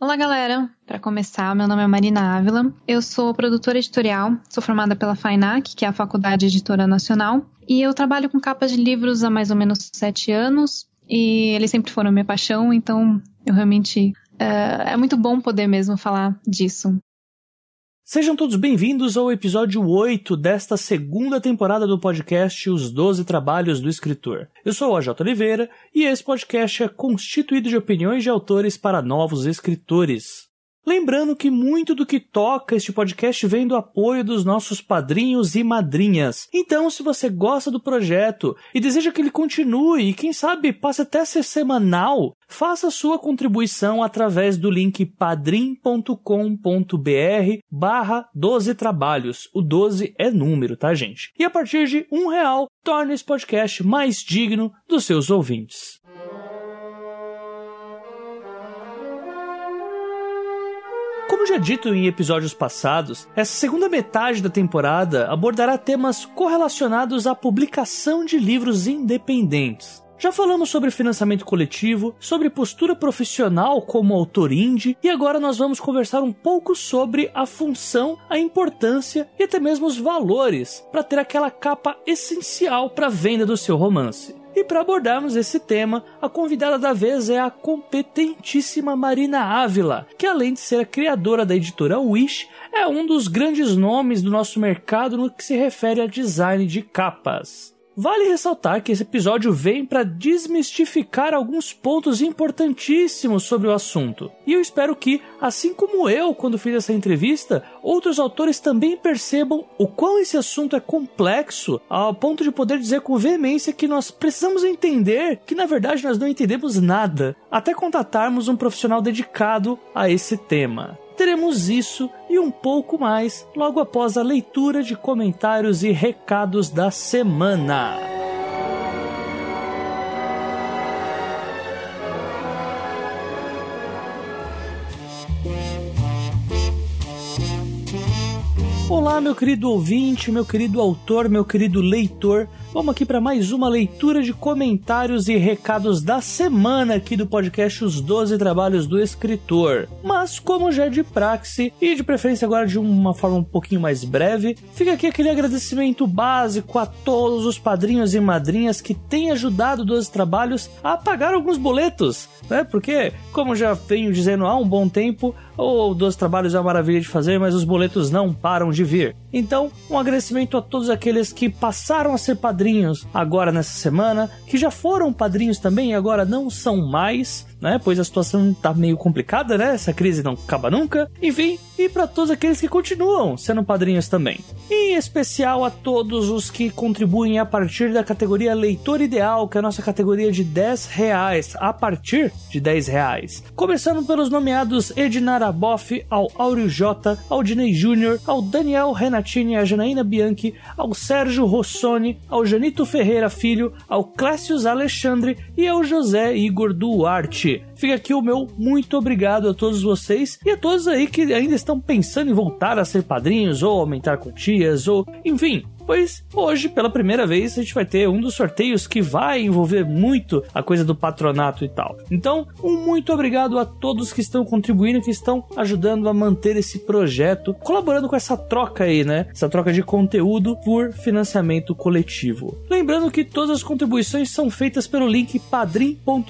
Olá, galera! Para começar, meu nome é Marina Ávila. Eu sou produtora editorial, sou formada pela FAINAC, que é a Faculdade Editora Nacional, e eu trabalho com capas de livros há mais ou menos sete anos, e eles sempre foram minha paixão, então eu realmente. Uh, é muito bom poder mesmo falar disso. Sejam todos bem-vindos ao episódio 8 desta segunda temporada do podcast Os Doze Trabalhos do Escritor. Eu sou o AJ Oliveira e esse podcast é constituído de opiniões de autores para novos escritores. Lembrando que muito do que toca este podcast vem do apoio dos nossos padrinhos e madrinhas. Então, se você gosta do projeto e deseja que ele continue e quem sabe passe até ser semanal, faça sua contribuição através do link padrim.com.br barra 12 trabalhos. O 12 é número, tá, gente? E a partir de um real, torne esse podcast mais digno dos seus ouvintes. Já dito em episódios passados, essa segunda metade da temporada abordará temas correlacionados à publicação de livros independentes. Já falamos sobre financiamento coletivo, sobre postura profissional como autor indie, e agora nós vamos conversar um pouco sobre a função, a importância e até mesmo os valores para ter aquela capa essencial para a venda do seu romance. E para abordarmos esse tema, a convidada da vez é a competentíssima Marina Ávila, que além de ser a criadora da editora Wish, é um dos grandes nomes do nosso mercado no que se refere a design de capas. Vale ressaltar que esse episódio vem para desmistificar alguns pontos importantíssimos sobre o assunto. E eu espero que, assim como eu quando fiz essa entrevista, outros autores também percebam o quão esse assunto é complexo, ao ponto de poder dizer com veemência que nós precisamos entender que na verdade nós não entendemos nada, até contatarmos um profissional dedicado a esse tema teremos isso e um pouco mais logo após a leitura de comentários e recados da semana. Olá, meu querido ouvinte, meu querido autor, meu querido leitor. Vamos aqui para mais uma leitura de comentários e recados da semana aqui do podcast Os 12 Trabalhos do Escritor. Mas, como já é de praxe, e de preferência agora de uma forma um pouquinho mais breve, fica aqui aquele agradecimento básico a todos os padrinhos e madrinhas que têm ajudado 12 Trabalhos a pagar alguns boletos, né? Porque, como já venho dizendo há um bom tempo, o 12 Trabalhos é uma maravilha de fazer, mas os boletos não param de vir. Então, um agradecimento a todos aqueles que passaram a ser padrinhos agora nessa semana, que já foram padrinhos também e agora não são mais, né? Pois a situação tá meio complicada, né? Essa crise não acaba nunca. Enfim, e para todos aqueles que continuam sendo padrinhos também. Em especial a todos os que contribuem a partir da categoria Leitor Ideal, que é a nossa categoria de 10 reais, a partir de 10 reais. Começando pelos nomeados Ednara Boff, ao Áureo J, ao Dinei Júnior, ao Daniel Renatini, a Janaína Bianchi, ao Sérgio Rossoni, ao Janito Ferreira Filho, ao Clécius Alexandre e ao José Igor Duarte. 是。Fica aqui o meu muito obrigado a todos vocês e a todos aí que ainda estão pensando em voltar a ser padrinhos ou aumentar quantias ou enfim, pois hoje, pela primeira vez, a gente vai ter um dos sorteios que vai envolver muito a coisa do patronato e tal. Então, um muito obrigado a todos que estão contribuindo, que estão ajudando a manter esse projeto, colaborando com essa troca aí, né? Essa troca de conteúdo por financiamento coletivo. Lembrando que todas as contribuições são feitas pelo link padrim.com.br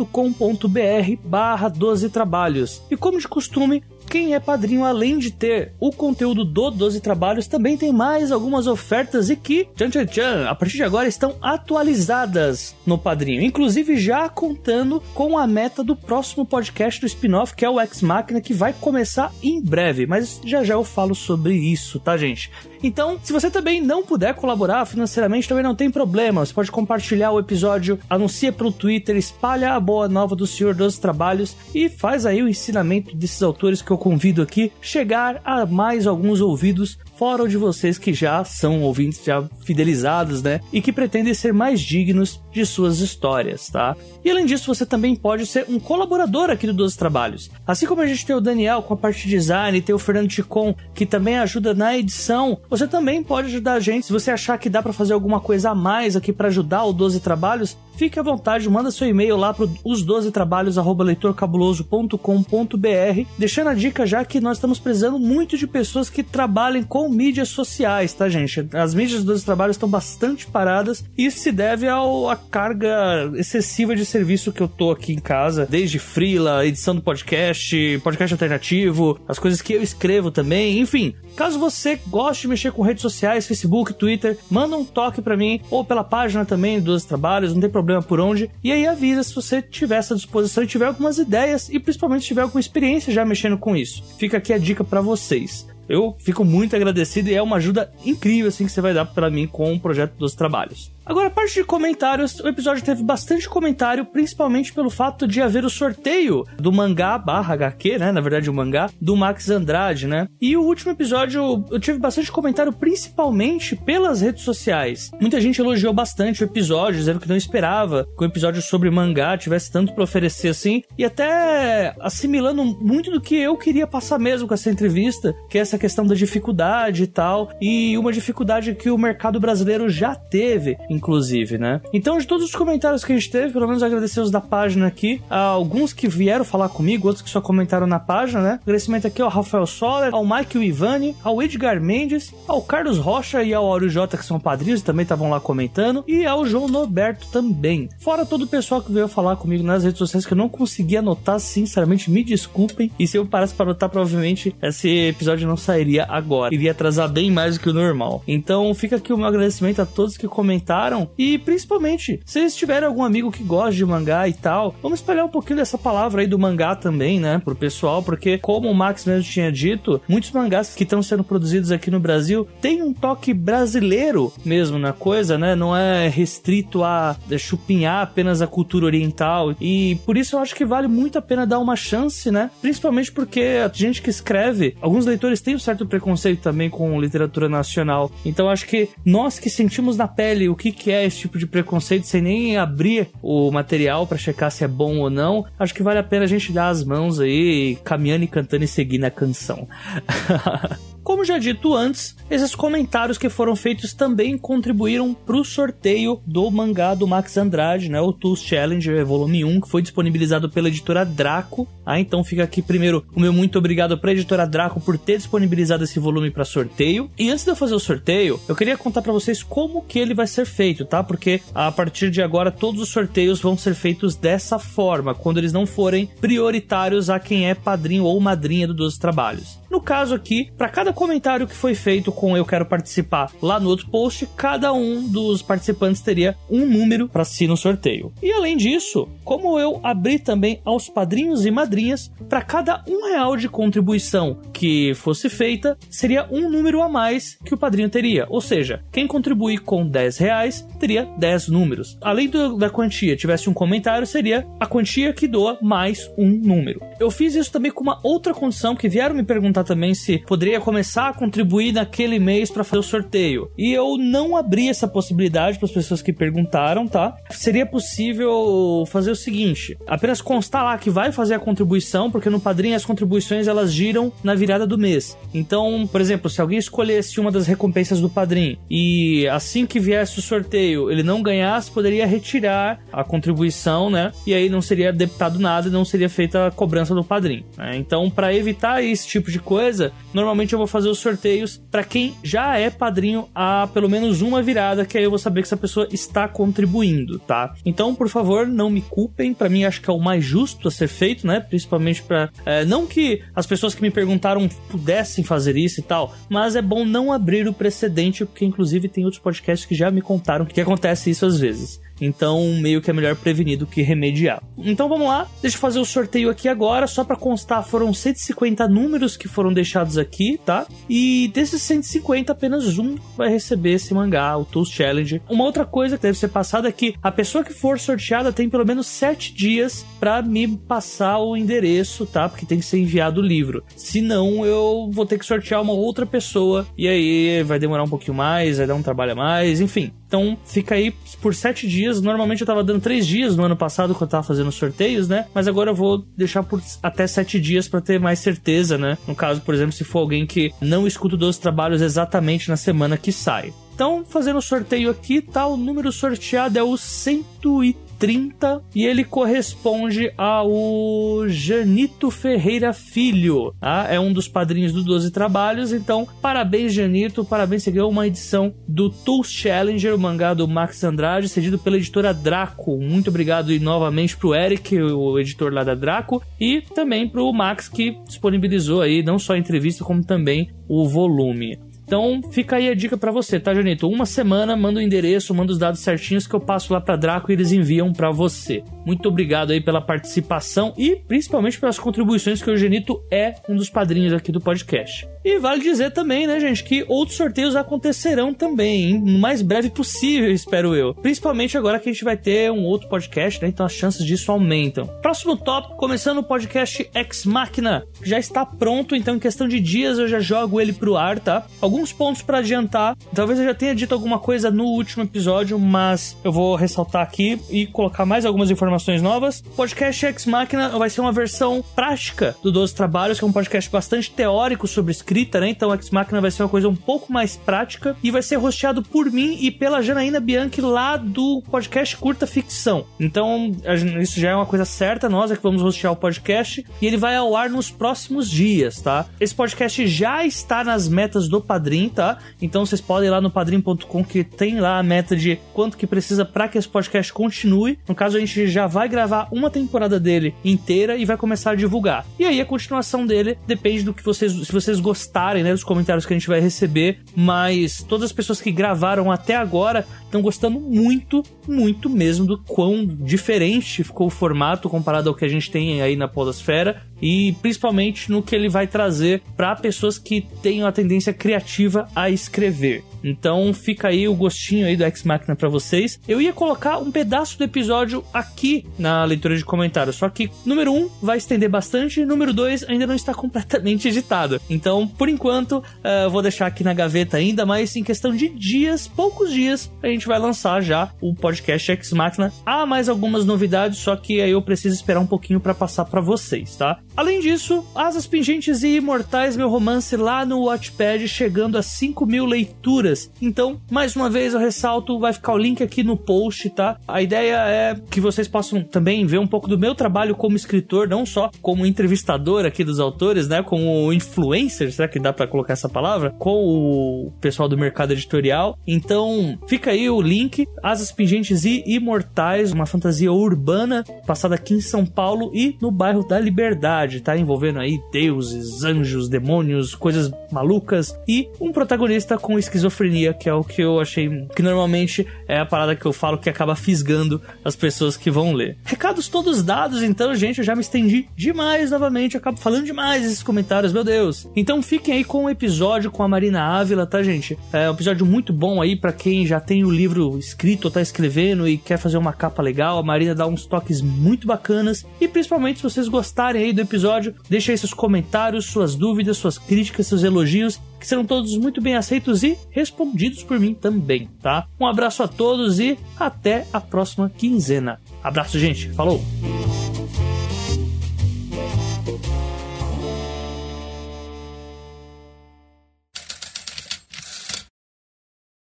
barra 12 trabalhos. E como de costume, quem é padrinho, além de ter o conteúdo do 12 Trabalhos, também tem mais algumas ofertas e que, tchan tchan tchan, a partir de agora estão atualizadas no padrinho. Inclusive já contando com a meta do próximo podcast do spin-off, que é o Ex Machina, que vai começar em breve. Mas já já eu falo sobre isso, tá, gente? Então, se você também não puder colaborar financeiramente, também não tem problema. Você pode compartilhar o episódio, anuncia pelo Twitter, espalha a boa nova do Senhor dos Trabalhos e faz aí o ensinamento desses autores que eu convido aqui chegar a mais alguns ouvidos fora o de vocês que já são ouvintes já fidelizados, né? E que pretendem ser mais dignos de suas histórias, tá? E além disso, você também pode ser um colaborador aqui do 12 Trabalhos. Assim como a gente tem o Daniel com a parte de design, tem o Fernando Ticon que também ajuda na edição, você também pode ajudar a gente. Se você achar que dá para fazer alguma coisa a mais aqui para ajudar o 12 Trabalhos, fique à vontade, manda seu e-mail lá para os 12 trabalhos@leitorcabuloso.com.br, deixando a dica já que nós estamos precisando muito de pessoas que trabalhem com mídias sociais, tá, gente? As mídias dos 12 trabalhos estão bastante paradas e isso se deve à carga excessiva de serviço que eu tô aqui em casa, desde freela, edição do podcast, podcast alternativo, as coisas que eu escrevo também, enfim. Caso você goste de mexer com redes sociais, Facebook, Twitter, manda um toque para mim ou pela página também dos trabalhos, não tem problema por onde. E aí avisa se você tiver essa disposição e tiver algumas ideias e principalmente tiver alguma experiência já mexendo com isso. Fica aqui a dica para vocês. Eu fico muito agradecido e é uma ajuda incrível assim que você vai dar para mim com o projeto dos trabalhos. Agora, a parte de comentários, o episódio teve bastante comentário, principalmente pelo fato de haver o sorteio do mangá barra HQ, né? Na verdade, o mangá, do Max Andrade, né? E o último episódio eu tive bastante comentário, principalmente pelas redes sociais. Muita gente elogiou bastante o episódio, dizendo que não esperava que o episódio sobre mangá tivesse tanto para oferecer assim, e até assimilando muito do que eu queria passar mesmo com essa entrevista, que é essa questão da dificuldade e tal, e uma dificuldade que o mercado brasileiro já teve inclusive, né? Então, de todos os comentários que a gente teve, pelo menos agradecer os da página aqui, alguns que vieram falar comigo, outros que só comentaram na página, né? Agradecimento aqui ao Rafael Soller, ao Mike Ivani, ao Edgar Mendes, ao Carlos Rocha e ao Áureo Jota, que são padrinhos, também estavam lá comentando, e ao João Norberto também. Fora todo o pessoal que veio falar comigo nas redes sociais que eu não consegui anotar, sinceramente, me desculpem. E se eu parasse para anotar, provavelmente esse episódio não sairia agora. Iria atrasar bem mais do que o normal. Então, fica aqui o meu agradecimento a todos que comentaram e principalmente, se vocês tiverem algum amigo que gosta de mangá e tal, vamos espalhar um pouquinho dessa palavra aí do mangá também, né? Pro pessoal, porque como o Max mesmo tinha dito, muitos mangás que estão sendo produzidos aqui no Brasil têm um toque brasileiro mesmo na coisa, né? Não é restrito a chupinhar apenas a cultura oriental. E por isso eu acho que vale muito a pena dar uma chance, né? Principalmente porque a gente que escreve, alguns leitores têm um certo preconceito também com literatura nacional. Então acho que nós que sentimos na pele o que que é esse tipo de preconceito sem nem abrir o material para checar se é bom ou não, acho que vale a pena a gente dar as mãos aí, caminhando e cantando e seguindo a canção. Como já dito antes, esses comentários que foram feitos também contribuíram para o sorteio do mangá do Max Andrade, né, o Tools Challenger volume 1, que foi disponibilizado pela editora Draco. Ah, então fica aqui primeiro o meu muito obrigado para a editora Draco por ter disponibilizado esse volume para sorteio. E antes de eu fazer o sorteio, eu queria contar para vocês como que ele vai ser feito, tá? Porque a partir de agora todos os sorteios vão ser feitos dessa forma, quando eles não forem prioritários a quem é padrinho ou madrinha do 12 trabalhos. No caso aqui, para cada comentário que foi feito com eu quero participar lá no outro post, cada um dos participantes teria um número para si no sorteio. E além disso, como eu abri também aos padrinhos e madrinhas, para cada um real de contribuição que fosse feita, seria um número a mais que o padrinho teria. Ou seja, quem contribuir com 10 reais teria 10 números. Além do, da quantia tivesse um comentário, seria a quantia que doa mais um número. Eu fiz isso também com uma outra condição que vieram me perguntar também se poderia começar a contribuir naquele mês para fazer o sorteio. E eu não abri essa possibilidade para as pessoas que perguntaram, tá? Seria possível fazer o seguinte: apenas constar lá que vai fazer a contribuição, porque no padrinho as contribuições elas giram na virada do mês. Então, por exemplo, se alguém escolhesse uma das recompensas do padrinho e assim que viesse o sorteio ele não ganhasse, poderia retirar a contribuição, né? E aí não seria debitado nada e não seria feita a cobrança do padrinho. Né? Então, para evitar esse tipo de coisa, normalmente eu vou fazer os sorteios para quem já é padrinho há pelo menos uma virada, que aí eu vou saber que essa pessoa está contribuindo, tá? Então, por favor, não me culpem. Para mim, acho que é o mais justo a ser feito, né? Principalmente para é, não que as pessoas que me perguntaram pudessem fazer isso e tal, mas é bom não abrir o precedente, porque inclusive tem outros podcasts que já me contaram que acontece isso às vezes. Então, meio que é melhor prevenir do que remediar. Então vamos lá, deixa eu fazer o sorteio aqui agora. Só para constar, foram 150 números que foram deixados aqui, tá? E desses 150, apenas um vai receber esse mangá, o Tools Challenge. Uma outra coisa que deve ser passada é que a pessoa que for sorteada tem pelo menos 7 dias para me passar o endereço, tá? Porque tem que ser enviado o livro. Senão, eu vou ter que sortear uma outra pessoa e aí vai demorar um pouquinho mais, vai dar um trabalho a mais, enfim. Então fica aí por sete dias. Normalmente eu tava dando três dias no ano passado quando eu tava fazendo sorteios, né? Mas agora eu vou deixar por até sete dias para ter mais certeza, né? No caso, por exemplo, se for alguém que não escuta os trabalhos exatamente na semana que sai. Então, fazendo o sorteio aqui, tá? O número sorteado é o 130. 30 e ele corresponde ao Janito Ferreira Filho. Tá? É um dos padrinhos do 12 Trabalhos, então parabéns, Janito, parabéns, você ganhou uma edição do Tools Challenger, o mangá do Max Andrade, cedido pela editora Draco. Muito obrigado e novamente pro Eric, o editor lá da Draco, e também pro Max que disponibilizou aí não só a entrevista, como também o volume. Então fica aí a dica para você, tá, Janito? Uma semana, manda o endereço, manda os dados certinhos que eu passo lá para Draco e eles enviam para você. Muito obrigado aí pela participação e principalmente pelas contribuições que o Janito é um dos padrinhos aqui do podcast. E vale dizer também, né, gente, que outros sorteios acontecerão também, no mais breve possível, espero eu. Principalmente agora que a gente vai ter um outro podcast, né? Então as chances disso aumentam. Próximo tópico, começando o podcast Ex Machina, que já está pronto, então em questão de dias eu já jogo ele pro ar, tá? Alguns pontos para adiantar. Talvez eu já tenha dito alguma coisa no último episódio, mas eu vou ressaltar aqui e colocar mais algumas informações novas. Podcast Ex Machina vai ser uma versão prática do 12 Trabalhos, que é um podcast bastante teórico sobre né? Então, Ex Machina vai ser uma coisa um pouco mais prática e vai ser rosteado por mim e pela Janaína Bianchi lá do podcast Curta Ficção. Então, isso já é uma coisa certa, nós é que vamos rostear o podcast e ele vai ao ar nos próximos dias, tá? Esse podcast já está nas metas do Padrim, tá? Então, vocês podem ir lá no padrim.com que tem lá a meta de quanto que precisa para que esse podcast continue. No caso, a gente já vai gravar uma temporada dele inteira e vai começar a divulgar. E aí, a continuação dele depende do que vocês, se vocês gostarem gostarem, né, dos comentários que a gente vai receber, mas todas as pessoas que gravaram até agora estão gostando muito, muito mesmo do quão diferente ficou o formato comparado ao que a gente tem aí na Podosfera e principalmente no que ele vai trazer para pessoas que têm a tendência criativa a escrever. Então fica aí o gostinho aí do X Machina para vocês. Eu ia colocar um pedaço do episódio aqui na leitura de comentários, só que número 1 um vai estender bastante, número 2 ainda não está completamente editado. Então, por enquanto, uh, vou deixar aqui na gaveta ainda, mas em questão de dias, poucos dias, a gente vai lançar já o podcast X Machina. Há mais algumas novidades, só que aí eu preciso esperar um pouquinho para passar para vocês, tá? Além disso, Asas Pingentes e Imortais, meu romance lá no Watchpad, chegando a 5 mil leituras. Então, mais uma vez eu ressalto, vai ficar o link aqui no post, tá? A ideia é que vocês possam também ver um pouco do meu trabalho como escritor, não só como entrevistador aqui dos autores, né? Como influencer, será que dá para colocar essa palavra? Com o pessoal do mercado editorial. Então, fica aí o link, Asas Pingentes e Imortais, uma fantasia urbana passada aqui em São Paulo e no bairro da Liberdade humanidade, tá envolvendo aí deuses, anjos, demônios, coisas malucas e um protagonista com esquizofrenia, que é o que eu achei que normalmente é a parada que eu falo que acaba fisgando as pessoas que vão ler. Recados todos dados, então, gente, eu já me estendi demais novamente, acabo falando demais esses comentários, meu Deus. Então fiquem aí com o episódio com a Marina Ávila, tá, gente? É um episódio muito bom aí para quem já tem o livro escrito ou tá escrevendo e quer fazer uma capa legal. A Marina dá uns toques muito bacanas e principalmente se vocês gostarem aí do episódio episódio. Deixe aí seus comentários, suas dúvidas, suas críticas, seus elogios, que serão todos muito bem aceitos e respondidos por mim também, tá? Um abraço a todos e até a próxima quinzena. Abraço, gente. Falou!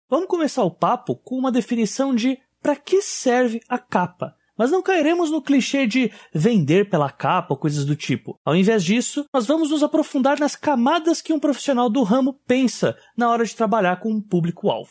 Vamos começar o papo com uma definição de para que serve a capa. Mas não cairemos no clichê de vender pela capa ou coisas do tipo. Ao invés disso, nós vamos nos aprofundar nas camadas que um profissional do ramo pensa na hora de trabalhar com um público-alvo.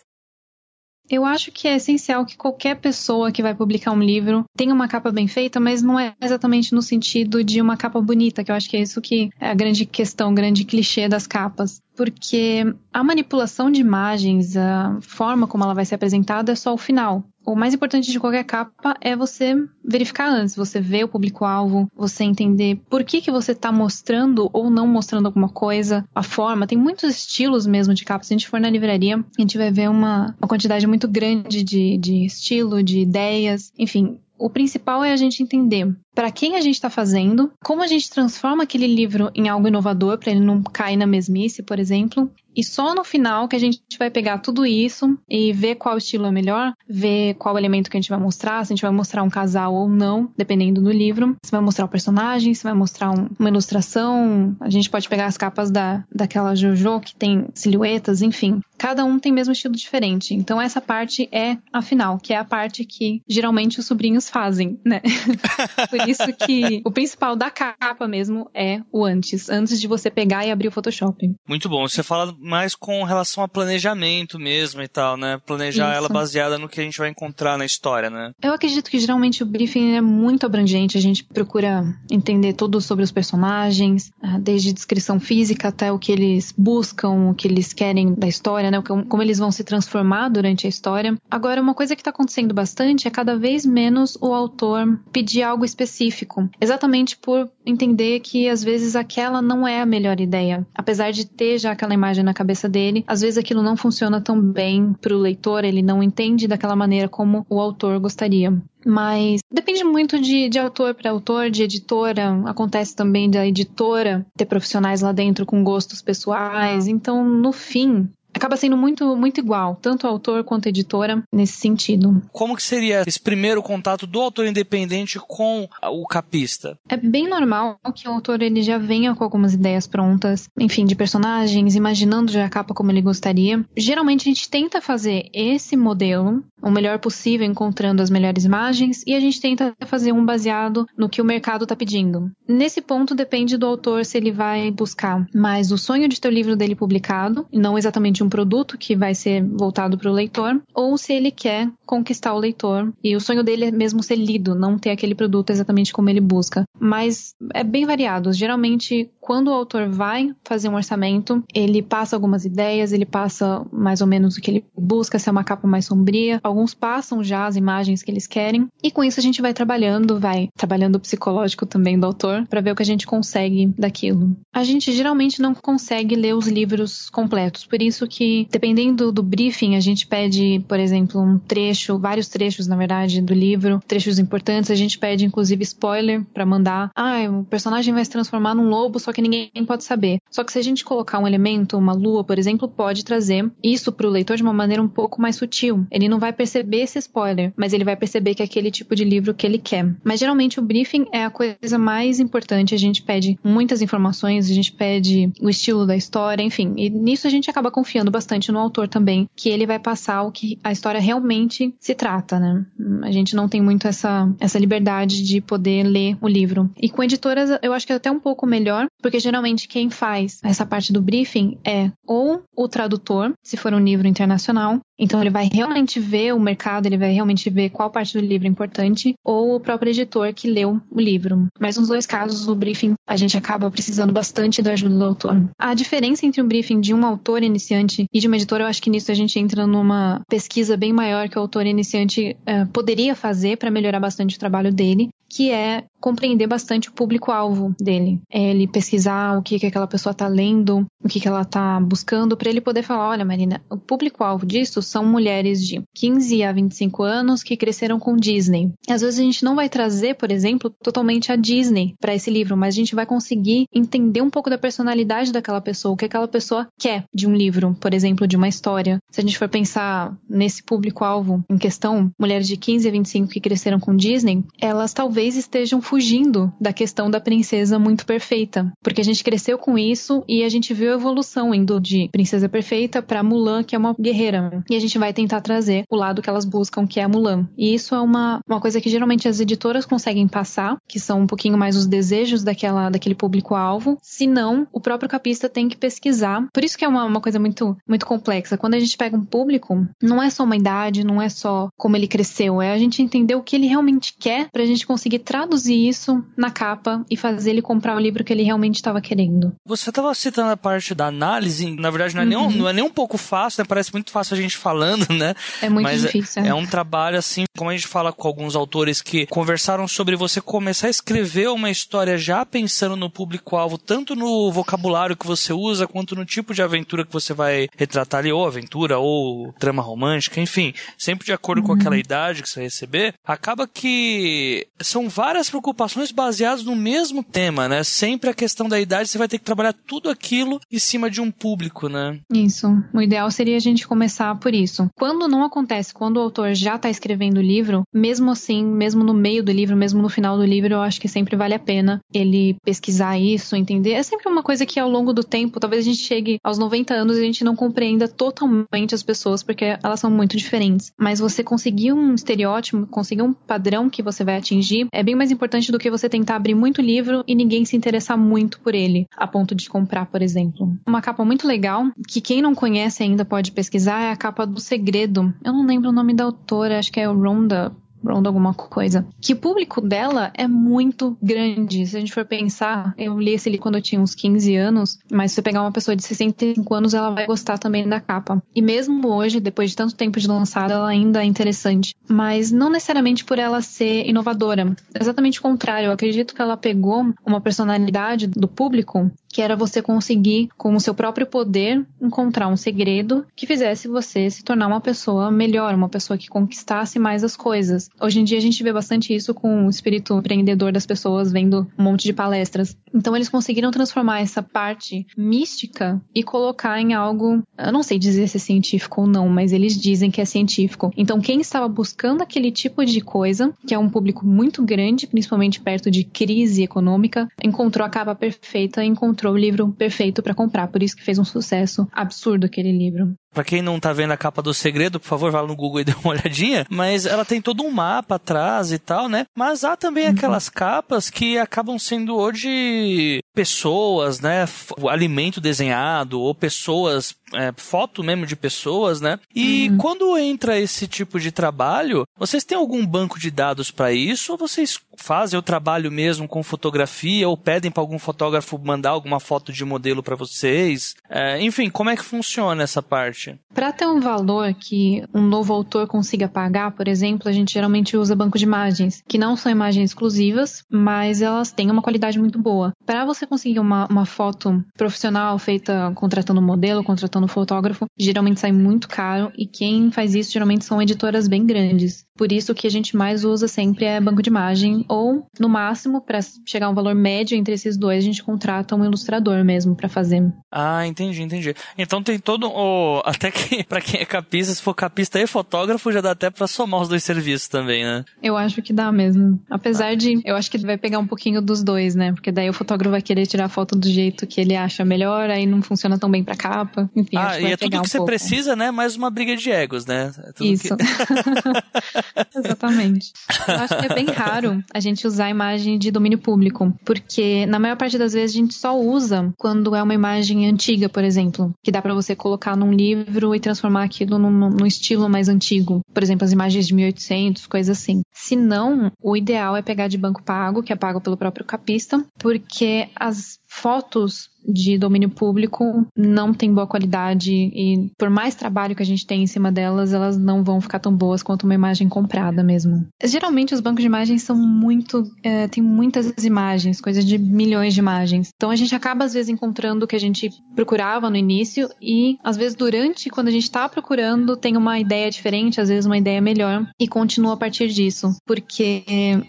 Eu acho que é essencial que qualquer pessoa que vai publicar um livro tenha uma capa bem feita, mas não é exatamente no sentido de uma capa bonita, que eu acho que é isso que é a grande questão, o grande clichê das capas. Porque a manipulação de imagens, a forma como ela vai ser apresentada é só o final o mais importante de qualquer capa é você verificar antes, você ver o público-alvo, você entender por que, que você está mostrando ou não mostrando alguma coisa, a forma. Tem muitos estilos mesmo de capa. Se a gente for na livraria, a gente vai ver uma, uma quantidade muito grande de, de estilo, de ideias, enfim. O principal é a gente entender para quem a gente está fazendo, como a gente transforma aquele livro em algo inovador para ele não cair na mesmice, por exemplo, E só no final que a gente vai pegar tudo isso e ver qual estilo é melhor, ver qual elemento que a gente vai mostrar, se a gente vai mostrar um casal ou não, dependendo do livro. Se vai mostrar o personagem, se vai mostrar um, uma ilustração. A gente pode pegar as capas da, daquela JoJo que tem silhuetas, enfim. Cada um tem mesmo estilo diferente. Então essa parte é a final, que é a parte que geralmente os sobrinhos fazem, né? Por isso que o principal da capa mesmo é o antes, antes de você pegar e abrir o Photoshop. Muito bom. Você fala mais com relação a planejamento mesmo e tal, né? Planejar isso. ela baseada no que a gente vai encontrar na história, né? Eu acredito que geralmente o briefing é muito abrangente. A gente procura entender tudo sobre os personagens, ah, desde descrição física até o que eles buscam, o que eles querem da história, né? Como eles vão se transformar durante a história. Agora, uma coisa que está acontecendo bastante é cada vez menos o autor pedir algo específico, exatamente por entender que às vezes aquela não é a melhor ideia. Apesar de ter já aquela imagem na cabeça dele, às vezes aquilo não funciona tão bem para o leitor, ele não entende daquela maneira como o autor gostaria. Mas depende muito de, de autor para autor, de editora. Acontece também da editora ter profissionais lá dentro com gostos pessoais. Então, no fim, acaba sendo muito, muito igual, tanto autor quanto editora, nesse sentido. Como que seria esse primeiro contato do autor independente com o capista? É bem normal que o autor ele já venha com algumas ideias prontas, enfim, de personagens, imaginando já a capa como ele gostaria. Geralmente a gente tenta fazer esse modelo o melhor possível, encontrando as melhores imagens, e a gente tenta fazer um baseado no que o mercado está pedindo. Nesse ponto depende do autor se ele vai buscar mais o sonho de ter o livro dele publicado, não exatamente um produto que vai ser voltado para o leitor, ou se ele quer conquistar o leitor e o sonho dele é mesmo ser lido, não ter aquele produto exatamente como ele busca. Mas é bem variado. Geralmente, quando o autor vai fazer um orçamento, ele passa algumas ideias, ele passa mais ou menos o que ele busca, se é uma capa mais sombria. Alguns passam já as imagens que eles querem, e com isso a gente vai trabalhando, vai trabalhando o psicológico também do autor, para ver o que a gente consegue daquilo. A gente geralmente não consegue ler os livros completos, por isso que dependendo do briefing, a gente pede, por exemplo, um trecho, vários trechos, na verdade, do livro, trechos importantes. A gente pede, inclusive, spoiler para mandar. Ah, o personagem vai se transformar num lobo, só que ninguém pode saber. Só que se a gente colocar um elemento, uma lua, por exemplo, pode trazer isso para o leitor de uma maneira um pouco mais sutil. Ele não vai perceber esse spoiler, mas ele vai perceber que é aquele tipo de livro que ele quer. Mas geralmente o briefing é a coisa mais importante. A gente pede muitas informações, a gente pede o estilo da história, enfim. E nisso a gente acaba confiando bastante no autor também, que ele vai passar o que a história realmente se trata, né? A gente não tem muito essa, essa liberdade de poder ler o livro. E com editoras, eu acho que é até um pouco melhor, porque geralmente quem faz essa parte do briefing é ou o tradutor, se for um livro internacional, então ele vai realmente ver o mercado, ele vai realmente ver qual parte do livro é importante, ou o próprio editor que leu o livro. Mas nos dois casos, o briefing, a gente acaba precisando bastante da ajuda do autor. A diferença entre um briefing de um autor iniciante e de uma editora, eu acho que nisso a gente entra numa pesquisa bem maior que o autor iniciante uh, poderia fazer para melhorar bastante o trabalho dele, que é compreender bastante o público-alvo dele. É ele pesquisar o que, que aquela pessoa está lendo, o que, que ela está buscando, para ele poder falar: olha, Marina, o público-alvo disso são mulheres de 15 a 25 anos que cresceram com Disney. Às vezes a gente não vai trazer, por exemplo, totalmente a Disney para esse livro, mas a gente vai conseguir entender um pouco da personalidade daquela pessoa, o que aquela pessoa quer de um livro, por exemplo, de uma história. Se a gente for pensar nesse público-alvo em questão, mulheres de 15 a 25 que cresceram com Disney, elas talvez estejam fugindo da questão da princesa muito perfeita, porque a gente cresceu com isso e a gente viu a evolução indo de princesa perfeita para Mulan, que é uma guerreira. E a gente vai tentar trazer o lado que elas buscam, que é a Mulan. E isso é uma, uma coisa que geralmente as editoras conseguem passar, que são um pouquinho mais os desejos daquela, daquele público-alvo. Se não, o próprio capista tem que pesquisar. Por isso que é uma, uma coisa muito, muito complexa. Quando a gente pega um público, não é só uma idade, não é só como ele cresceu, é a gente entender o que ele realmente quer pra gente conseguir traduzir isso na capa e fazer ele comprar o livro que ele realmente estava querendo. Você estava citando a parte da análise, na verdade não é, uhum. nem, um, não é nem um pouco fácil, né? parece muito fácil a gente falando, né? É muito Mas difícil. É, é um trabalho assim, como a gente fala com alguns autores que conversaram sobre você começar a escrever uma história já pensando no público-alvo, tanto no vocabulário que você usa, quanto no tipo de aventura que você vai retratar ali, ou aventura, ou trama romântica, enfim, sempre de acordo uhum. com aquela idade que você vai receber, acaba que são são várias preocupações baseadas no mesmo tema, né? Sempre a questão da idade, você vai ter que trabalhar tudo aquilo em cima de um público, né? Isso. O ideal seria a gente começar por isso. Quando não acontece, quando o autor já está escrevendo o livro, mesmo assim, mesmo no meio do livro, mesmo no final do livro, eu acho que sempre vale a pena ele pesquisar isso, entender. É sempre uma coisa que ao longo do tempo, talvez a gente chegue aos 90 anos e a gente não compreenda totalmente as pessoas, porque elas são muito diferentes. Mas você conseguir um estereótipo, conseguir um padrão que você vai atingir, é bem mais importante do que você tentar abrir muito livro e ninguém se interessar muito por ele, a ponto de comprar, por exemplo. Uma capa muito legal, que quem não conhece ainda pode pesquisar, é a capa do Segredo. Eu não lembro o nome da autora, acho que é Rhonda Ronda alguma coisa. Que o público dela é muito grande. Se a gente for pensar, eu li esse livro quando eu tinha uns 15 anos, mas se você pegar uma pessoa de 65 anos, ela vai gostar também da capa. E mesmo hoje, depois de tanto tempo de lançada, ela ainda é interessante. Mas não necessariamente por ela ser inovadora. Exatamente o contrário. Eu acredito que ela pegou uma personalidade do público que era você conseguir, com o seu próprio poder, encontrar um segredo que fizesse você se tornar uma pessoa melhor, uma pessoa que conquistasse mais as coisas. Hoje em dia a gente vê bastante isso com o espírito empreendedor das pessoas vendo um monte de palestras. Então eles conseguiram transformar essa parte mística e colocar em algo, eu não sei dizer se é científico ou não, mas eles dizem que é científico. Então quem estava buscando aquele tipo de coisa, que é um público muito grande, principalmente perto de crise econômica, encontrou a capa perfeita, encontrou o livro perfeito para comprar. Por isso que fez um sucesso absurdo aquele livro. Pra quem não tá vendo a capa do segredo, por favor, vá no Google e dê uma olhadinha. Mas ela tem todo um mapa atrás e tal, né? Mas há também uhum. aquelas capas que acabam sendo hoje pessoas, né? O alimento desenhado, ou pessoas, é, foto mesmo de pessoas, né? E uhum. quando entra esse tipo de trabalho, vocês têm algum banco de dados para isso? Ou vocês fazem o trabalho mesmo com fotografia? Ou pedem para algum fotógrafo mandar alguma foto de modelo para vocês? É, enfim, como é que funciona essa parte? Para ter um valor que um novo autor consiga pagar, por exemplo, a gente geralmente usa banco de imagens, que não são imagens exclusivas, mas elas têm uma qualidade muito boa. Para você conseguir uma, uma foto profissional feita contratando modelo, contratando fotógrafo, geralmente sai muito caro e quem faz isso geralmente são editoras bem grandes. Por isso que a gente mais usa sempre é banco de imagem ou, no máximo, para chegar a um valor médio entre esses dois, a gente contrata um ilustrador mesmo para fazer. Ah, entendi, entendi. Então tem todo o até que para quem é capista, se for capista e fotógrafo, já dá até para somar os dois serviços também, né? Eu acho que dá mesmo. Apesar ah. de, eu acho que vai pegar um pouquinho dos dois, né? Porque daí o fotógrafo vai querer tirar a foto do jeito que ele acha melhor, aí não funciona tão bem para capa. Enfim, ah, acho que vai e é tudo que um você pouco. precisa, né? Mais uma briga de egos, né? É Isso. Que... Exatamente. Eu acho que é bem raro a gente usar imagem de domínio público, porque na maior parte das vezes a gente só usa quando é uma imagem antiga, por exemplo, que dá para você colocar num livro e transformar aquilo num, num, estilo mais antigo. Por exemplo, as imagens de 1800, coisas assim. Se não, o ideal é pegar de banco pago, que é pago pelo próprio capista, porque as fotos de domínio público não tem boa qualidade e por mais trabalho que a gente tem em cima delas, elas não vão ficar tão boas quanto uma imagem comprada mesmo. Geralmente os bancos de imagens são muito, é, tem muitas imagens, coisas de milhões de imagens. Então a gente acaba às vezes encontrando o que a gente procurava no início e às vezes durante quando a gente está procurando tem uma ideia diferente, às vezes uma ideia melhor e continua a partir disso, porque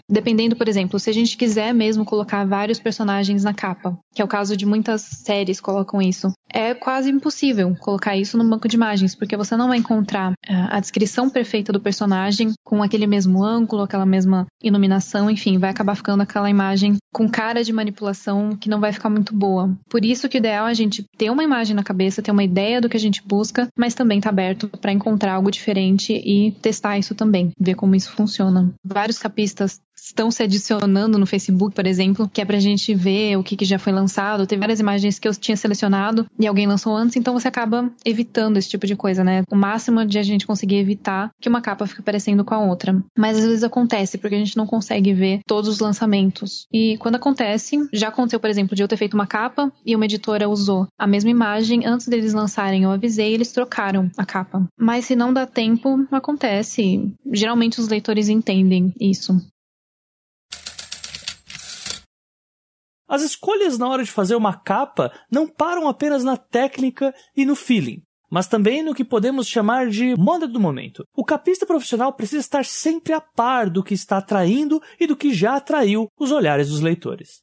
dependendo, por exemplo, se a gente quiser mesmo colocar vários personagens na capa, que é o caso de muitas séries colocam isso. É quase impossível colocar isso no banco de imagens, porque você não vai encontrar é, a descrição perfeita do personagem com aquele mesmo ângulo, aquela mesma iluminação, enfim, vai acabar ficando aquela imagem com cara de manipulação que não vai ficar muito boa. Por isso que o ideal é a gente ter uma imagem na cabeça, ter uma ideia do que a gente busca, mas também tá aberto para encontrar algo diferente e testar isso também, ver como isso funciona. Vários capistas estão se adicionando no Facebook, por exemplo, que é pra gente ver o que, que já foi lançado. Tem várias imagens que eu tinha selecionado e alguém lançou antes, então você acaba evitando esse tipo de coisa, né? O máximo de a gente conseguir evitar que uma capa fique parecendo com a outra. Mas às vezes acontece, porque a gente não consegue ver todos os lançamentos. E quando acontece, já aconteceu, por exemplo, de eu ter feito uma capa e uma editora usou a mesma imagem antes deles lançarem, eu avisei, eles trocaram a capa. Mas se não dá tempo, acontece. Geralmente os leitores entendem isso. As escolhas na hora de fazer uma capa não param apenas na técnica e no feeling. mas também no que podemos chamar de moda do momento. O capista profissional precisa estar sempre a par do que está atraindo e do que já atraiu os olhares dos leitores.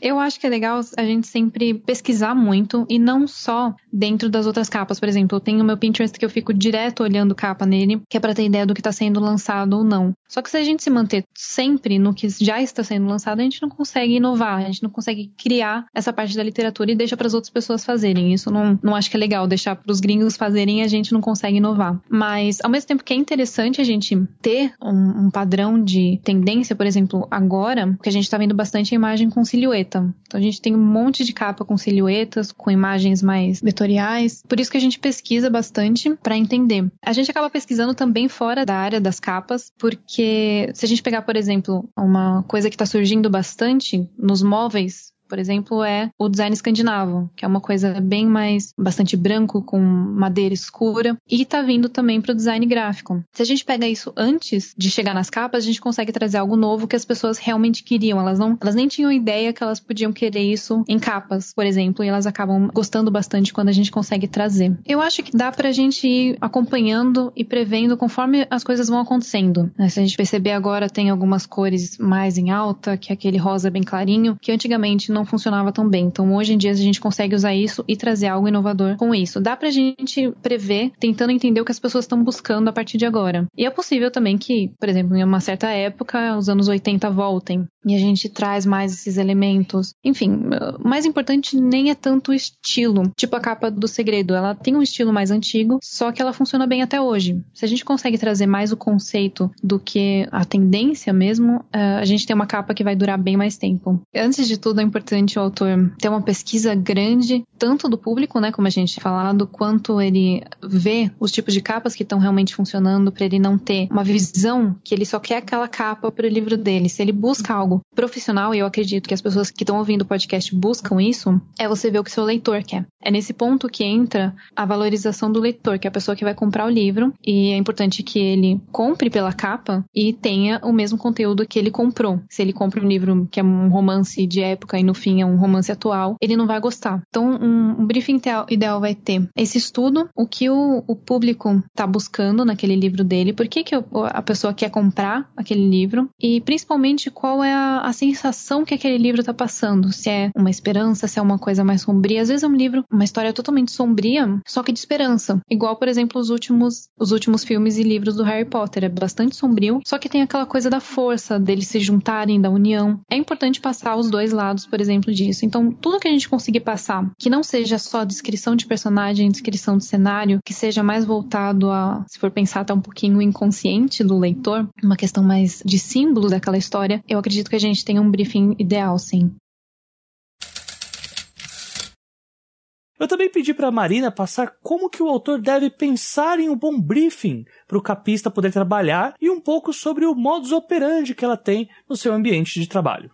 Eu acho que é legal a gente sempre pesquisar muito e não só dentro das outras capas. Por exemplo, eu tenho meu Pinterest que eu fico direto olhando capa nele, que é para ter ideia do que está sendo lançado ou não. Só que se a gente se manter sempre no que já está sendo lançado, a gente não consegue inovar, a gente não consegue criar essa parte da literatura e deixa para as outras pessoas fazerem. Isso não, não acho que é legal deixar para os gringos fazerem e a gente não consegue inovar. Mas ao mesmo tempo que é interessante a gente ter um, um padrão de tendência, por exemplo, agora, que a gente está vendo bastante a imagem com silhueta silhueta. Então a gente tem um monte de capa com silhuetas, com imagens mais vetoriais. Por isso que a gente pesquisa bastante para entender. A gente acaba pesquisando também fora da área das capas, porque se a gente pegar, por exemplo, uma coisa que está surgindo bastante nos móveis, por exemplo, é o design escandinavo, que é uma coisa bem mais bastante branco com madeira escura e tá vindo também para o design gráfico. Se a gente pega isso antes de chegar nas capas, a gente consegue trazer algo novo que as pessoas realmente queriam. Elas não, elas nem tinham ideia que elas podiam querer isso em capas, por exemplo, e elas acabam gostando bastante quando a gente consegue trazer. Eu acho que dá pra gente ir acompanhando e prevendo conforme as coisas vão acontecendo. Né? Se a gente perceber agora tem algumas cores mais em alta, que é aquele rosa bem clarinho, que antigamente não funcionava tão bem. Então, hoje em dia, a gente consegue usar isso e trazer algo inovador com isso. Dá pra gente prever, tentando entender o que as pessoas estão buscando a partir de agora. E é possível também que, por exemplo, em uma certa época, os anos 80 voltem e a gente traz mais esses elementos. Enfim, o mais importante nem é tanto o estilo. Tipo a capa do Segredo, ela tem um estilo mais antigo, só que ela funciona bem até hoje. Se a gente consegue trazer mais o conceito do que a tendência mesmo, eh, a gente tem uma capa que vai durar bem mais tempo. Antes de tudo, é importante importante o autor ter uma pesquisa grande, tanto do público, né, como a gente falado, quanto ele vê os tipos de capas que estão realmente funcionando, para ele não ter uma visão que ele só quer aquela capa para o livro dele. Se ele busca algo profissional, e eu acredito que as pessoas que estão ouvindo o podcast buscam isso, é você ver o que seu leitor quer. É nesse ponto que entra a valorização do leitor, que é a pessoa que vai comprar o livro, e é importante que ele compre pela capa e tenha o mesmo conteúdo que ele comprou. Se ele compra um livro que é um romance de época e no fim é um romance atual, ele não vai gostar. Então, um, um briefing ideal vai ter esse estudo, o que o, o público está buscando naquele livro dele, por que, que a pessoa quer comprar aquele livro e principalmente qual é a, a sensação que aquele livro está passando. Se é uma esperança, se é uma coisa mais sombria. Às vezes é um livro, uma história totalmente sombria, só que de esperança. Igual, por exemplo, os últimos, os últimos filmes e livros do Harry Potter. É bastante sombrio, só que tem aquela coisa da força, deles se juntarem, da união. É importante passar os dois lados, por exemplo exemplo disso. Então, tudo que a gente conseguir passar, que não seja só descrição de personagem, descrição de cenário, que seja mais voltado a, se for pensar até um pouquinho inconsciente do leitor, uma questão mais de símbolo daquela história, eu acredito que a gente tem um briefing ideal, sim. Eu também pedi para a Marina passar como que o autor deve pensar em um bom briefing para o capista poder trabalhar e um pouco sobre o modus operandi que ela tem no seu ambiente de trabalho.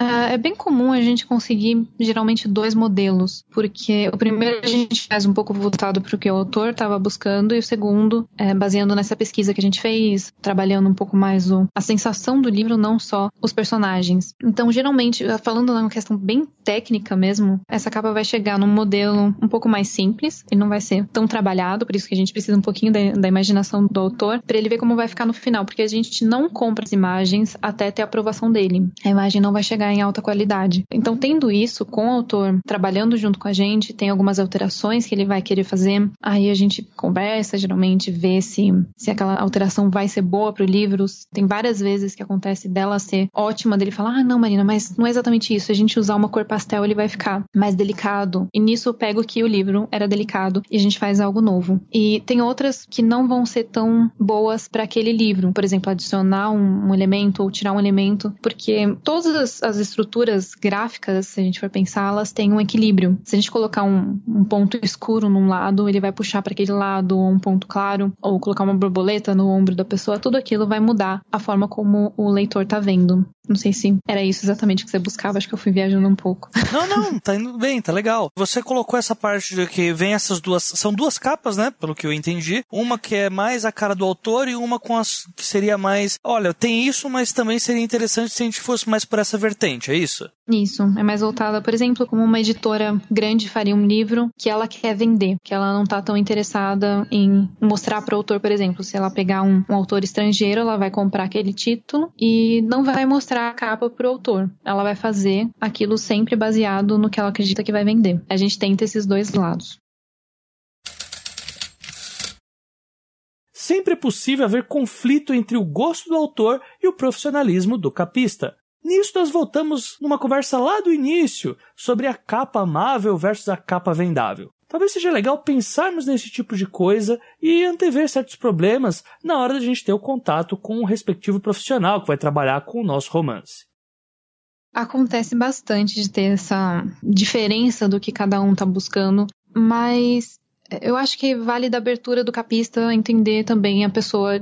Uh, é bem comum a gente conseguir geralmente dois modelos, porque o primeiro a gente faz um pouco voltado para o que o autor estava buscando, e o segundo, é, baseando nessa pesquisa que a gente fez, trabalhando um pouco mais o, a sensação do livro, não só os personagens. Então, geralmente, falando numa questão bem técnica mesmo, essa capa vai chegar num modelo um pouco mais simples, ele não vai ser tão trabalhado, por isso que a gente precisa um pouquinho da, da imaginação do autor, para ele ver como vai ficar no final, porque a gente não compra as imagens até ter a aprovação dele. A imagem não vai chegar em alta qualidade. Então, tendo isso com o autor trabalhando junto com a gente, tem algumas alterações que ele vai querer fazer, aí a gente conversa, geralmente vê se, se aquela alteração vai ser boa para o livro. Tem várias vezes que acontece dela ser ótima, dele falar: ah, não, Marina, mas não é exatamente isso. Se a gente usar uma cor pastel, ele vai ficar mais delicado. E nisso eu pego que o livro era delicado e a gente faz algo novo. E tem outras que não vão ser tão boas para aquele livro. Por exemplo, adicionar um, um elemento ou tirar um elemento, porque todas as, as estruturas gráficas, se a gente for pensar, elas têm um equilíbrio. Se a gente colocar um, um ponto escuro num lado, ele vai puxar para aquele lado, ou um ponto claro, ou colocar uma borboleta no ombro da pessoa, tudo aquilo vai mudar a forma como o leitor tá vendo. Não sei se era isso exatamente que você buscava, acho que eu fui viajando um pouco. Não, não, tá indo bem, tá legal. Você colocou essa parte de que vem essas duas. São duas capas, né? Pelo que eu entendi. Uma que é mais a cara do autor e uma com as que seria mais. Olha, tem isso, mas também seria interessante se a gente fosse mais por essa vertente vertente, é isso? Isso, é mais voltada, por exemplo, como uma editora grande faria um livro que ela quer vender, que ela não está tão interessada em mostrar para o autor, por exemplo, se ela pegar um, um, autor estrangeiro, ela vai comprar aquele título e não vai mostrar a capa para o autor. Ela vai fazer aquilo sempre baseado no que ela acredita que vai vender. A gente tenta esses dois lados. Sempre é possível haver conflito entre o gosto do autor e o profissionalismo do capista. Nisso nós voltamos numa conversa lá do início sobre a capa amável versus a capa vendável. Talvez seja legal pensarmos nesse tipo de coisa e antever certos problemas na hora da gente ter o contato com o respectivo profissional que vai trabalhar com o nosso romance. Acontece bastante de ter essa diferença do que cada um está buscando, mas eu acho que vale da abertura do capista entender também a pessoa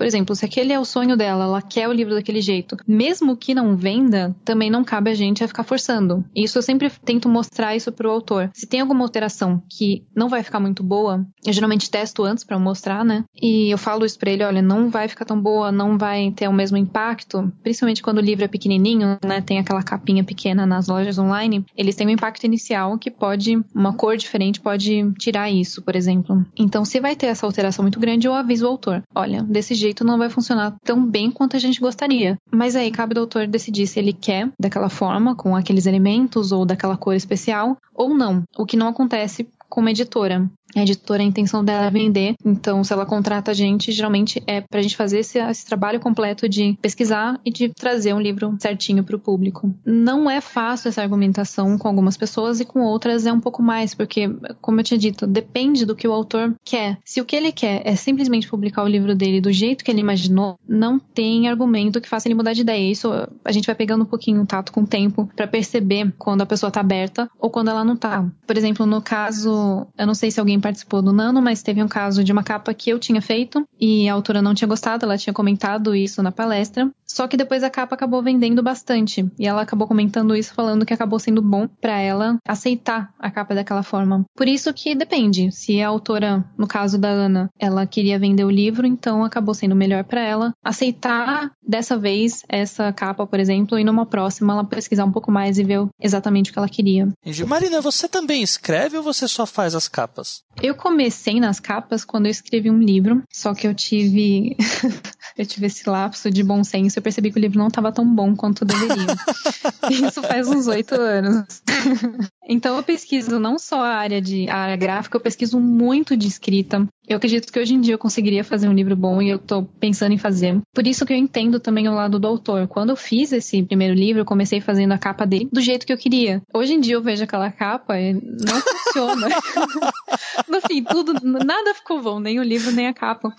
por exemplo, se aquele é o sonho dela, ela quer o livro daquele jeito, mesmo que não venda, também não cabe a gente a ficar forçando. Isso eu sempre tento mostrar isso pro autor. Se tem alguma alteração que não vai ficar muito boa, eu geralmente testo antes para mostrar, né? E eu falo isso pra ele, olha, não vai ficar tão boa, não vai ter o mesmo impacto, principalmente quando o livro é pequenininho, né? Tem aquela capinha pequena nas lojas online, eles têm um impacto inicial que pode, uma cor diferente pode tirar isso, por exemplo. Então, se vai ter essa alteração muito grande, eu aviso o autor, olha, desse jeito jeito não vai funcionar tão bem quanto a gente gostaria. Mas aí cabe ao autor decidir se ele quer daquela forma, com aqueles elementos ou daquela cor especial, ou não. O que não acontece com uma editora. A editora, a intenção dela é vender, então se ela contrata a gente, geralmente é pra gente fazer esse, esse trabalho completo de pesquisar e de trazer um livro certinho pro público. Não é fácil essa argumentação com algumas pessoas e com outras é um pouco mais, porque, como eu tinha dito, depende do que o autor quer. Se o que ele quer é simplesmente publicar o livro dele do jeito que ele imaginou, não tem argumento que faça ele mudar de ideia. Isso a gente vai pegando um pouquinho o tato com o tempo para perceber quando a pessoa tá aberta ou quando ela não tá. Por exemplo, no caso, eu não sei se alguém participou do Nano, mas teve um caso de uma capa que eu tinha feito e a autora não tinha gostado, ela tinha comentado isso na palestra. Só que depois a capa acabou vendendo bastante e ela acabou comentando isso falando que acabou sendo bom para ela aceitar a capa daquela forma. Por isso que depende. Se a autora, no caso da Ana, ela queria vender o livro, então acabou sendo melhor para ela aceitar dessa vez essa capa, por exemplo, e numa próxima ela pesquisar um pouco mais e ver exatamente o que ela queria. Marina, você também escreve ou você só faz as capas? Eu comecei nas capas quando eu escrevi um livro, só que eu tive eu tive esse lapso de bom senso, eu percebi que o livro não estava tão bom quanto deveria. Isso faz uns oito anos. então eu pesquiso não só a área de a área gráfica, eu pesquiso muito de escrita. Eu acredito que hoje em dia eu conseguiria fazer um livro bom e eu tô pensando em fazer. Por isso que eu entendo também o lado do autor. Quando eu fiz esse primeiro livro, eu comecei fazendo a capa dele do jeito que eu queria. Hoje em dia eu vejo aquela capa e não funciona. no fim, tudo, nada ficou bom, nem o livro, nem a capa.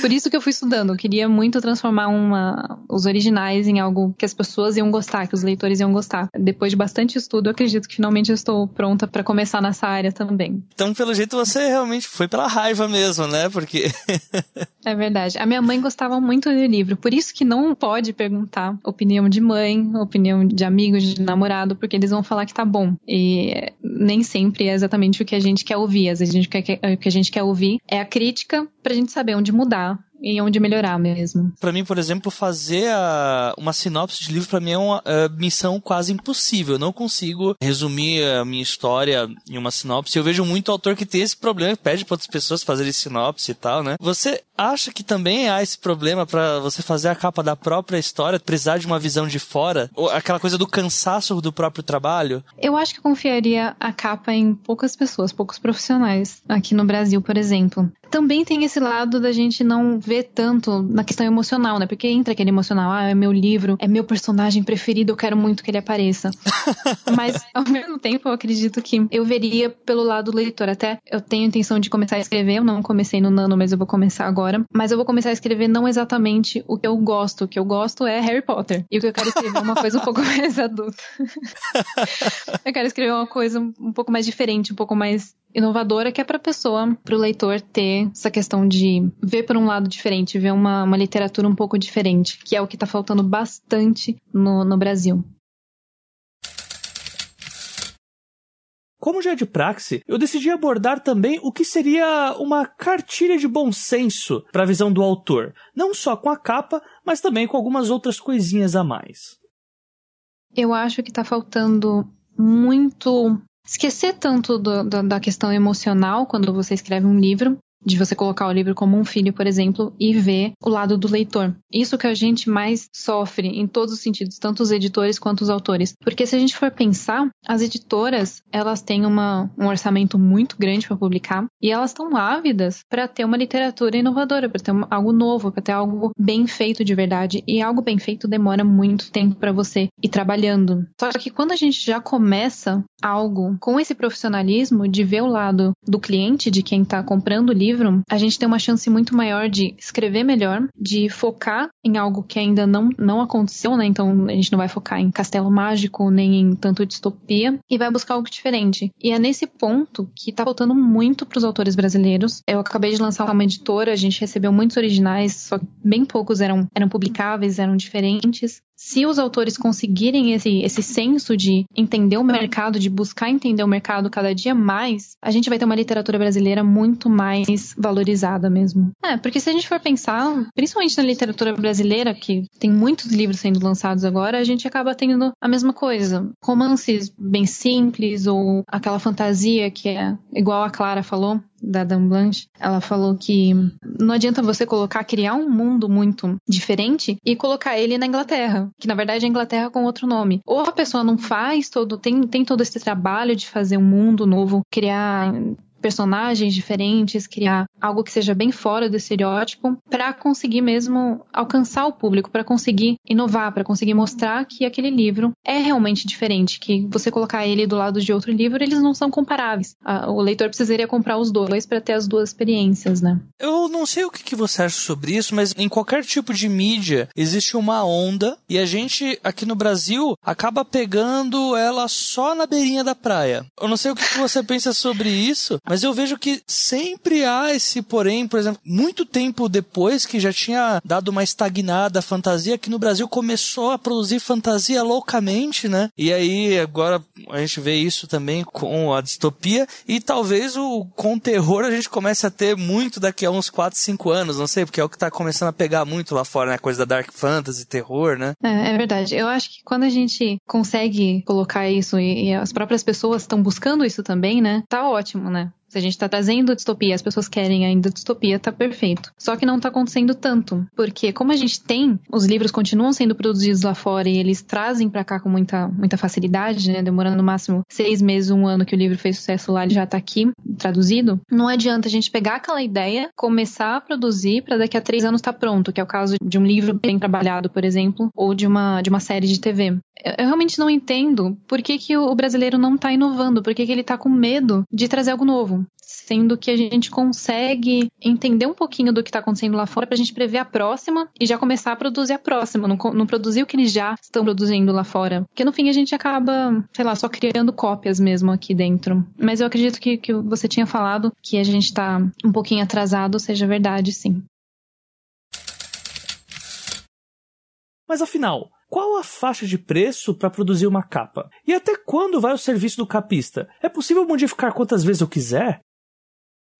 Por isso que eu fui estudando. Eu queria muito transformar uma, os originais em algo que as pessoas iam gostar, que os leitores iam gostar. Depois de bastante estudo, eu acredito que finalmente eu estou pronta para começar nessa área também. Então, pelo jeito, você realmente foi pela raiva mesmo, né? Porque. é verdade. A minha mãe gostava muito do livro, por isso que não pode perguntar opinião de mãe, opinião de amigos, de namorado, porque eles vão falar que tá bom. E nem sempre é exatamente o que a gente quer ouvir. Às vezes o que a gente quer ouvir é a crítica pra gente saber onde mudar, e onde melhorar mesmo. Para mim, por exemplo, fazer a, uma sinopse de livro para mim é uma missão quase impossível. Eu não consigo resumir a minha história em uma sinopse. Eu vejo muito autor que tem esse problema, pede para outras pessoas fazerem sinopse e tal, né? Você acha que também há esse problema para você fazer a capa da própria história, precisar de uma visão de fora? Ou aquela coisa do cansaço do próprio trabalho? Eu acho que eu confiaria a capa em poucas pessoas, poucos profissionais. Aqui no Brasil, por exemplo. Também tem esse lado da gente não ver tanto na questão emocional, né? Porque entra aquele emocional, ah, é meu livro, é meu personagem preferido, eu quero muito que ele apareça. Mas, ao mesmo tempo, eu acredito que eu veria pelo lado do leitor. Até eu tenho intenção de começar a escrever, eu não comecei no Nano, mas eu vou começar agora. Mas eu vou começar a escrever não exatamente o que eu gosto. O que eu gosto é Harry Potter. E o que eu quero escrever é uma coisa um pouco mais adulta. eu quero escrever uma coisa um pouco mais diferente, um pouco mais inovadora que é para a pessoa, para o leitor ter essa questão de ver por um lado diferente, ver uma, uma literatura um pouco diferente, que é o que está faltando bastante no, no Brasil. Como já é de praxe, eu decidi abordar também o que seria uma cartilha de bom senso para a visão do autor, não só com a capa, mas também com algumas outras coisinhas a mais. Eu acho que está faltando muito esquecer tanto do, do, da questão emocional quando você escreve um livro de você colocar o livro como um filho, por exemplo, e ver o lado do leitor. Isso que a gente mais sofre em todos os sentidos, tanto os editores quanto os autores. Porque se a gente for pensar, as editoras, elas têm uma, um orçamento muito grande para publicar e elas estão ávidas para ter uma literatura inovadora, para ter uma, algo novo, para ter algo bem feito de verdade. E algo bem feito demora muito tempo para você ir trabalhando. Só que quando a gente já começa algo com esse profissionalismo de ver o lado do cliente, de quem está comprando o livro, livro, a gente tem uma chance muito maior de escrever melhor, de focar em algo que ainda não, não aconteceu, né? Então a gente não vai focar em castelo mágico, nem em tanto distopia, e vai buscar algo diferente. E é nesse ponto que tá faltando muito para os autores brasileiros. Eu acabei de lançar uma editora, a gente recebeu muitos originais, só bem poucos eram, eram publicáveis, eram diferentes se os autores conseguirem esse, esse senso de entender o mercado, de buscar entender o mercado cada dia mais, a gente vai ter uma literatura brasileira muito mais valorizada mesmo. É, porque se a gente for pensar, principalmente na literatura brasileira, que tem muitos livros sendo lançados agora, a gente acaba tendo a mesma coisa. Romances bem simples ou aquela fantasia que é igual a Clara falou, da Dan Blanche, ela falou que não adianta você colocar, criar um mundo muito diferente e colocar ele na Inglaterra, que na verdade é Inglaterra com outro nome. Ou a pessoa não faz todo, tem, tem todo esse trabalho de fazer um mundo novo, criar personagens diferentes, criar algo que seja bem fora do estereótipo, para conseguir mesmo alcançar o público, para conseguir inovar, para conseguir mostrar que aquele livro é realmente diferente, que você colocar ele do lado de outro livro, eles não são comparáveis. O leitor precisaria comprar os dois para ter as duas experiências, né? Eu não sei o que você acha sobre isso, mas em qualquer tipo de mídia existe uma onda e a gente aqui no Brasil acaba pegando ela só na beirinha da praia. Eu não sei o que você pensa sobre isso, mas eu vejo que sempre há esse porém, por exemplo, muito tempo depois que já tinha dado uma estagnada a fantasia, que no Brasil começou a produzir fantasia loucamente, né? E aí agora a gente vê isso também com a distopia e talvez o com o terror a gente comece a ter muito daqui a uns 4, 5 anos, não sei, porque é o que tá começando a pegar muito lá fora, né? A coisa da dark fantasy, terror, né? É, é verdade. Eu acho que quando a gente consegue colocar isso e, e as próprias pessoas estão buscando isso também, né? Tá ótimo, né? Se a gente está trazendo distopia, as pessoas querem ainda distopia, tá perfeito. Só que não tá acontecendo tanto, porque como a gente tem, os livros continuam sendo produzidos lá fora e eles trazem para cá com muita, muita facilidade, né? Demorando no máximo seis meses, um ano que o livro fez sucesso lá, ele já tá aqui traduzido. Não adianta a gente pegar aquela ideia, começar a produzir para daqui a três anos tá pronto, que é o caso de um livro bem trabalhado, por exemplo, ou de uma, de uma série de TV. Eu realmente não entendo por que, que o brasileiro não tá inovando, por que, que ele tá com medo de trazer algo novo sendo que a gente consegue entender um pouquinho do que está acontecendo lá fora para a gente prever a próxima e já começar a produzir a próxima, não, não produzir o que eles já estão produzindo lá fora. Porque no fim a gente acaba, sei lá, só criando cópias mesmo aqui dentro. Mas eu acredito que, que você tinha falado que a gente está um pouquinho atrasado, seja verdade, sim. Mas afinal, qual a faixa de preço para produzir uma capa? E até quando vai o serviço do capista? É possível modificar quantas vezes eu quiser?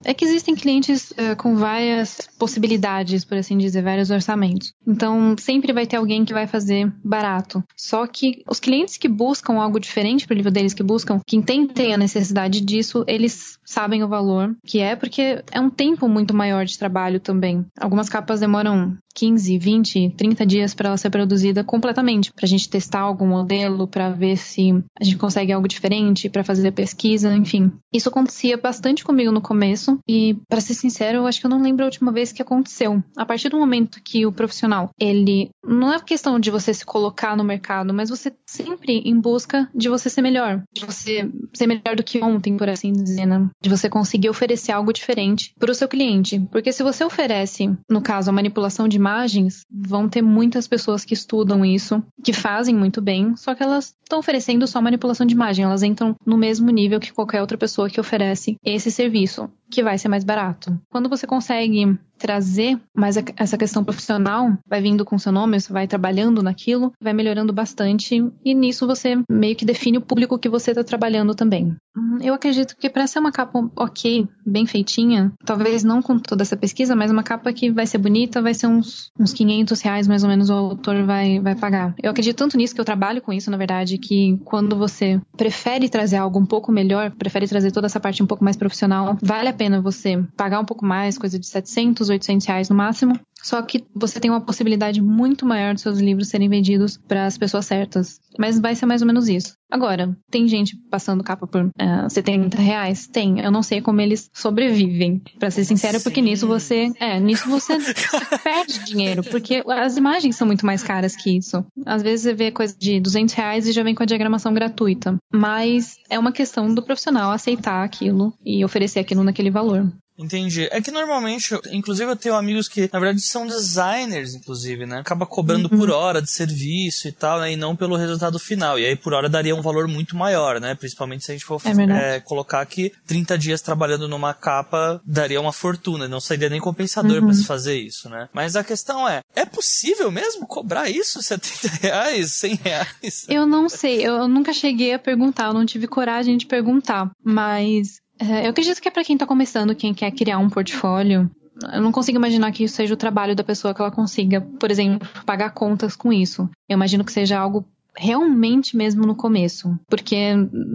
É que existem clientes uh, com várias possibilidades, por assim dizer, vários orçamentos. Então, sempre vai ter alguém que vai fazer barato. Só que os clientes que buscam algo diferente para o livro deles, que buscam, que entendem a necessidade disso, eles sabem o valor que é, porque é um tempo muito maior de trabalho também. Algumas capas demoram 15, 20, 30 dias para ela ser produzida completamente, para a gente testar algum modelo, para ver se a gente consegue algo diferente, para fazer pesquisa, enfim. Isso acontecia bastante comigo no começo e, para ser sincero, eu acho que eu não lembro a última vez que aconteceu. A partir do momento que o profissional, ele não é questão de você se colocar no mercado, mas você sempre em busca de você ser melhor, de você ser melhor do que ontem, por assim dizer, né? De você conseguir oferecer algo diferente para o seu cliente, porque se você oferece, no caso, a manipulação de imagens, vão ter muitas pessoas que estudam isso, que fazem muito bem, só que elas estão oferecendo só manipulação de imagem, elas entram no mesmo nível que qualquer outra pessoa que oferece esse serviço, que vai ser mais barato. Quando você consegue trazer mais essa questão profissional, vai vindo com seu nome, você vai trabalhando naquilo, vai melhorando bastante e nisso você meio que define o público que você está trabalhando também. Eu acredito que para ser uma capa ok, bem feitinha, talvez não com toda essa pesquisa, mas uma capa que vai ser bonita, vai ser uns, uns 500 reais mais ou menos o autor vai, vai pagar. Eu acredito tanto nisso que eu trabalho com isso, na verdade, que quando você prefere trazer algo um pouco melhor, prefere trazer toda essa parte um pouco mais profissional, vale a pena você pagar um pouco mais, coisa de 700, 800 reais no máximo, só que você tem uma possibilidade muito maior de seus livros serem vendidos para as pessoas certas. Mas vai ser mais ou menos isso. Agora, tem gente passando capa por uh, é, 70 reais? Tem. Eu não sei como eles sobrevivem, para ser sincera, porque nisso você. É, nisso você perde dinheiro, porque as imagens são muito mais caras que isso. Às vezes você vê coisa de 200 reais e já vem com a diagramação gratuita. Mas é uma questão do profissional aceitar aquilo e oferecer aquilo naquele valor. Entendi. É que normalmente, inclusive eu tenho amigos que, na verdade, são designers, inclusive, né? Acaba cobrando uhum. por hora de serviço e tal, né? E não pelo resultado final. E aí, por hora, daria um valor muito maior, né? Principalmente se a gente for é é, colocar que 30 dias trabalhando numa capa daria uma fortuna. Não seria nem compensador uhum. para se fazer isso, né? Mas a questão é, é possível mesmo cobrar isso? 70 reais? 100 reais? Eu não sei. Eu nunca cheguei a perguntar. Eu não tive coragem de perguntar. Mas eu acredito que é para quem está começando, quem quer criar um portfólio. Eu não consigo imaginar que isso seja o trabalho da pessoa que ela consiga, por exemplo, pagar contas com isso. Eu imagino que seja algo realmente mesmo no começo, porque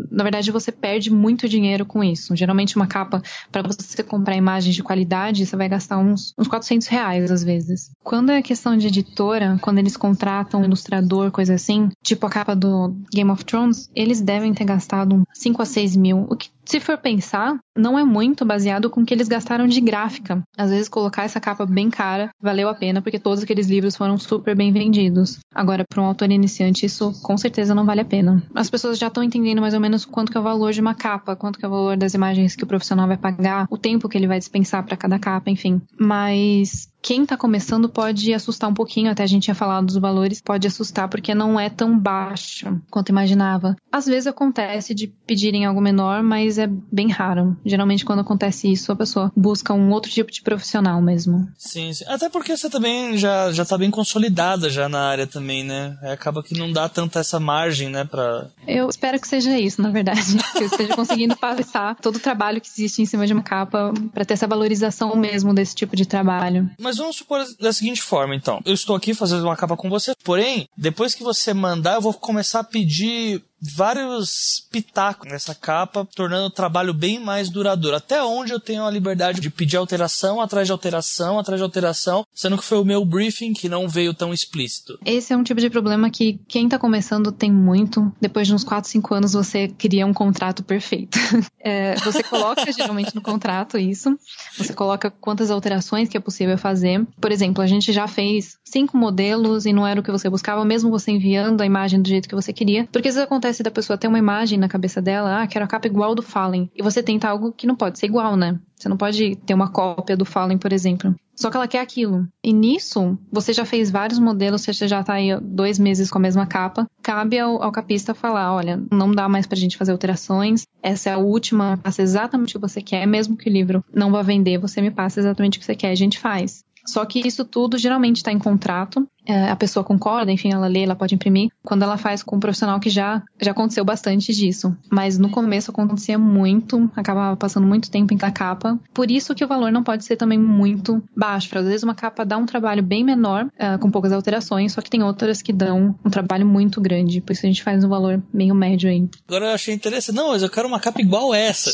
na verdade você perde muito dinheiro com isso. Geralmente uma capa para você comprar imagens de qualidade você vai gastar uns, uns 400 reais às vezes. Quando é questão de editora, quando eles contratam um ilustrador, coisa assim, tipo a capa do Game of Thrones, eles devem ter gastado 5 a 6 mil, o que se for pensar, não é muito baseado com o que eles gastaram de gráfica. Às vezes, colocar essa capa bem cara valeu a pena, porque todos aqueles livros foram super bem vendidos. Agora, para um autor iniciante, isso com certeza não vale a pena. As pessoas já estão entendendo mais ou menos quanto que é o valor de uma capa, quanto que é o valor das imagens que o profissional vai pagar, o tempo que ele vai dispensar para cada capa, enfim. Mas quem está começando pode assustar um pouquinho, até a gente tinha falado dos valores, pode assustar porque não é tão baixo quanto imaginava. Às vezes acontece de pedirem algo menor, mas é bem raro. Geralmente quando acontece isso, a pessoa busca um outro tipo de profissional mesmo. Sim, sim. até porque você também já, já tá bem consolidada já na área também, né? Acaba que não dá tanta essa margem, né, pra... Eu espero que seja isso, na verdade. que eu esteja conseguindo passar todo o trabalho que existe em cima de uma capa para ter essa valorização mesmo desse tipo de trabalho. Mas vamos supor da seguinte forma, então. Eu estou aqui fazendo uma capa com você, porém, depois que você mandar, eu vou começar a pedir vários pitacos nessa capa, tornando o trabalho bem mais duradouro. Até onde eu tenho a liberdade de pedir alteração atrás de alteração, atrás de alteração, sendo que foi o meu briefing que não veio tão explícito. Esse é um tipo de problema que quem está começando tem muito. Depois de uns 4, 5 anos você cria um contrato perfeito. É, você coloca geralmente no contrato isso, você coloca quantas alterações que é possível fazer. Por exemplo, a gente já fez cinco modelos e não era o que você buscava, mesmo você enviando a imagem do jeito que você queria, porque isso acontece acontece da pessoa ter uma imagem na cabeça dela, ah, quero a capa igual do Fallen, e você tenta algo que não pode ser igual, né? Você não pode ter uma cópia do Fallen, por exemplo. Só que ela quer aquilo. E nisso, você já fez vários modelos, você já tá aí dois meses com a mesma capa. Cabe ao, ao capista falar: olha, não dá mais pra gente fazer alterações. Essa é a última, passa exatamente o que você quer, mesmo que o livro não vá vender, você me passa exatamente o que você quer, a gente faz. Só que isso tudo geralmente está em contrato. É, a pessoa concorda, enfim, ela lê, ela pode imprimir. Quando ela faz com um profissional que já, já aconteceu bastante disso. Mas no começo acontecia muito, acabava passando muito tempo em cada capa. Por isso que o valor não pode ser também muito baixo. Às vezes uma capa dá um trabalho bem menor, uh, com poucas alterações, só que tem outras que dão um trabalho muito grande. Por isso a gente faz um valor meio médio aí. Agora eu achei interessante. Não, mas eu quero uma capa igual essa.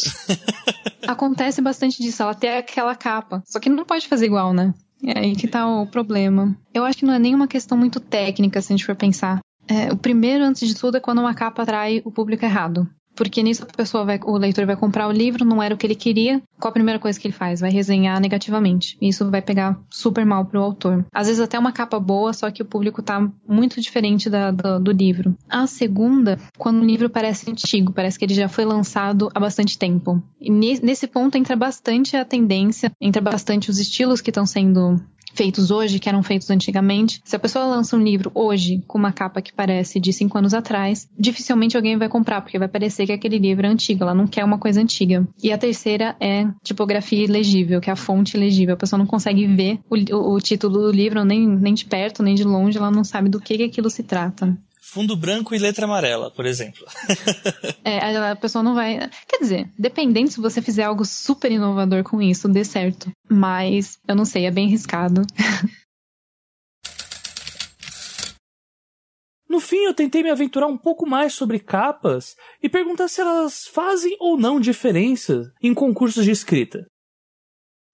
Acontece bastante disso, ela tem aquela capa. Só que não pode fazer igual, né? É aí que tá o problema. Eu acho que não é nenhuma questão muito técnica, se a gente for pensar. É, o primeiro, antes de tudo, é quando uma capa atrai o público errado. Porque nisso a pessoa vai, o leitor vai comprar o livro, não era o que ele queria. Qual a primeira coisa que ele faz? Vai resenhar negativamente. E isso vai pegar super mal pro autor. Às vezes até uma capa boa, só que o público tá muito diferente da, do, livro. A segunda, quando o livro parece antigo, parece que ele já foi lançado há bastante tempo. E nesse ponto entra bastante a tendência, entra bastante os estilos que estão sendo feitos hoje, que eram feitos antigamente. Se a pessoa lança um livro hoje com uma capa que parece de cinco anos atrás, dificilmente alguém vai comprar, porque vai parecer que aquele livro é antigo, ela não quer uma coisa antiga. E a terceira é tipografia ilegível, que é a fonte legível. A pessoa não consegue ver o, o, o título do livro nem, nem de perto, nem de longe, ela não sabe do que, que aquilo se trata. fundo branco e letra amarela, por exemplo. é, a pessoa não vai. Quer dizer, dependendo se você fizer algo super inovador com isso, dê certo. Mas eu não sei, é bem arriscado. No fim, eu tentei me aventurar um pouco mais sobre capas e perguntar se elas fazem ou não diferença em concursos de escrita.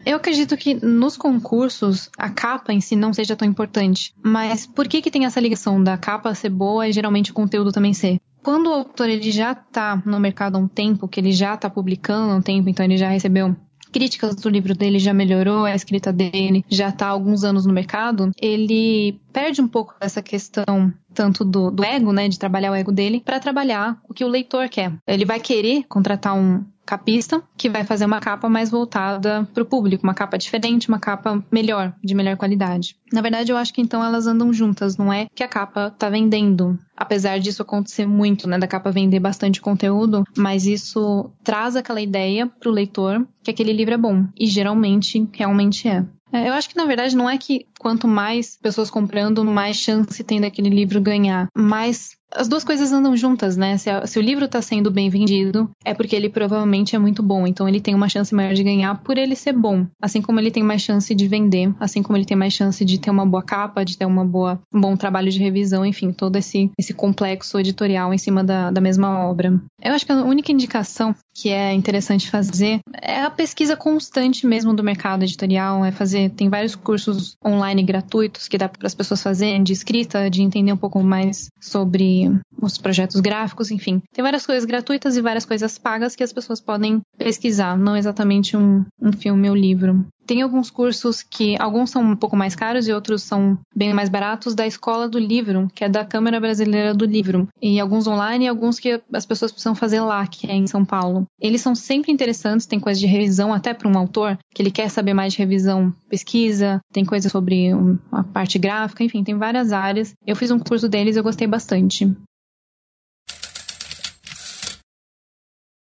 Eu acredito que nos concursos a capa em si não seja tão importante, mas por que que tem essa ligação da capa ser boa e geralmente o conteúdo também ser? Quando o autor ele já está no mercado há um tempo, que ele já está publicando há um tempo, então ele já recebeu críticas do livro dele, já melhorou, a escrita dele já está há alguns anos no mercado, ele perde um pouco essa questão tanto do, do ego, né, de trabalhar o ego dele, para trabalhar o que o leitor quer. Ele vai querer contratar um, capista, que vai fazer uma capa mais voltada para o público, uma capa diferente, uma capa melhor, de melhor qualidade. Na verdade, eu acho que então elas andam juntas, não é que a capa tá vendendo. Apesar disso acontecer muito, né, da capa vender bastante conteúdo, mas isso traz aquela ideia para o leitor que aquele livro é bom. E geralmente, realmente é. é. Eu acho que na verdade não é que quanto mais pessoas comprando, mais chance tem daquele livro ganhar. Mas as duas coisas andam juntas, né? Se, a, se o livro está sendo bem vendido, é porque ele provavelmente é muito bom. Então ele tem uma chance maior de ganhar por ele ser bom. Assim como ele tem mais chance de vender, assim como ele tem mais chance de ter uma boa capa, de ter uma boa, um bom trabalho de revisão, enfim, todo esse, esse complexo editorial em cima da, da mesma obra. Eu acho que a única indicação que é interessante fazer é a pesquisa constante mesmo do mercado editorial, é fazer, tem vários cursos online gratuitos que dá para as pessoas fazerem de escrita, de entender um pouco mais sobre os projetos gráficos, enfim. Tem várias coisas gratuitas e várias coisas pagas que as pessoas podem pesquisar, não exatamente um, um filme ou livro. Tem alguns cursos que alguns são um pouco mais caros e outros são bem mais baratos da Escola do Livro, que é da Câmara Brasileira do Livro. E alguns online e alguns que as pessoas precisam fazer lá, que é em São Paulo. Eles são sempre interessantes, tem coisa de revisão até para um autor que ele quer saber mais de revisão, pesquisa, tem coisa sobre a parte gráfica, enfim, tem várias áreas. Eu fiz um curso deles e eu gostei bastante.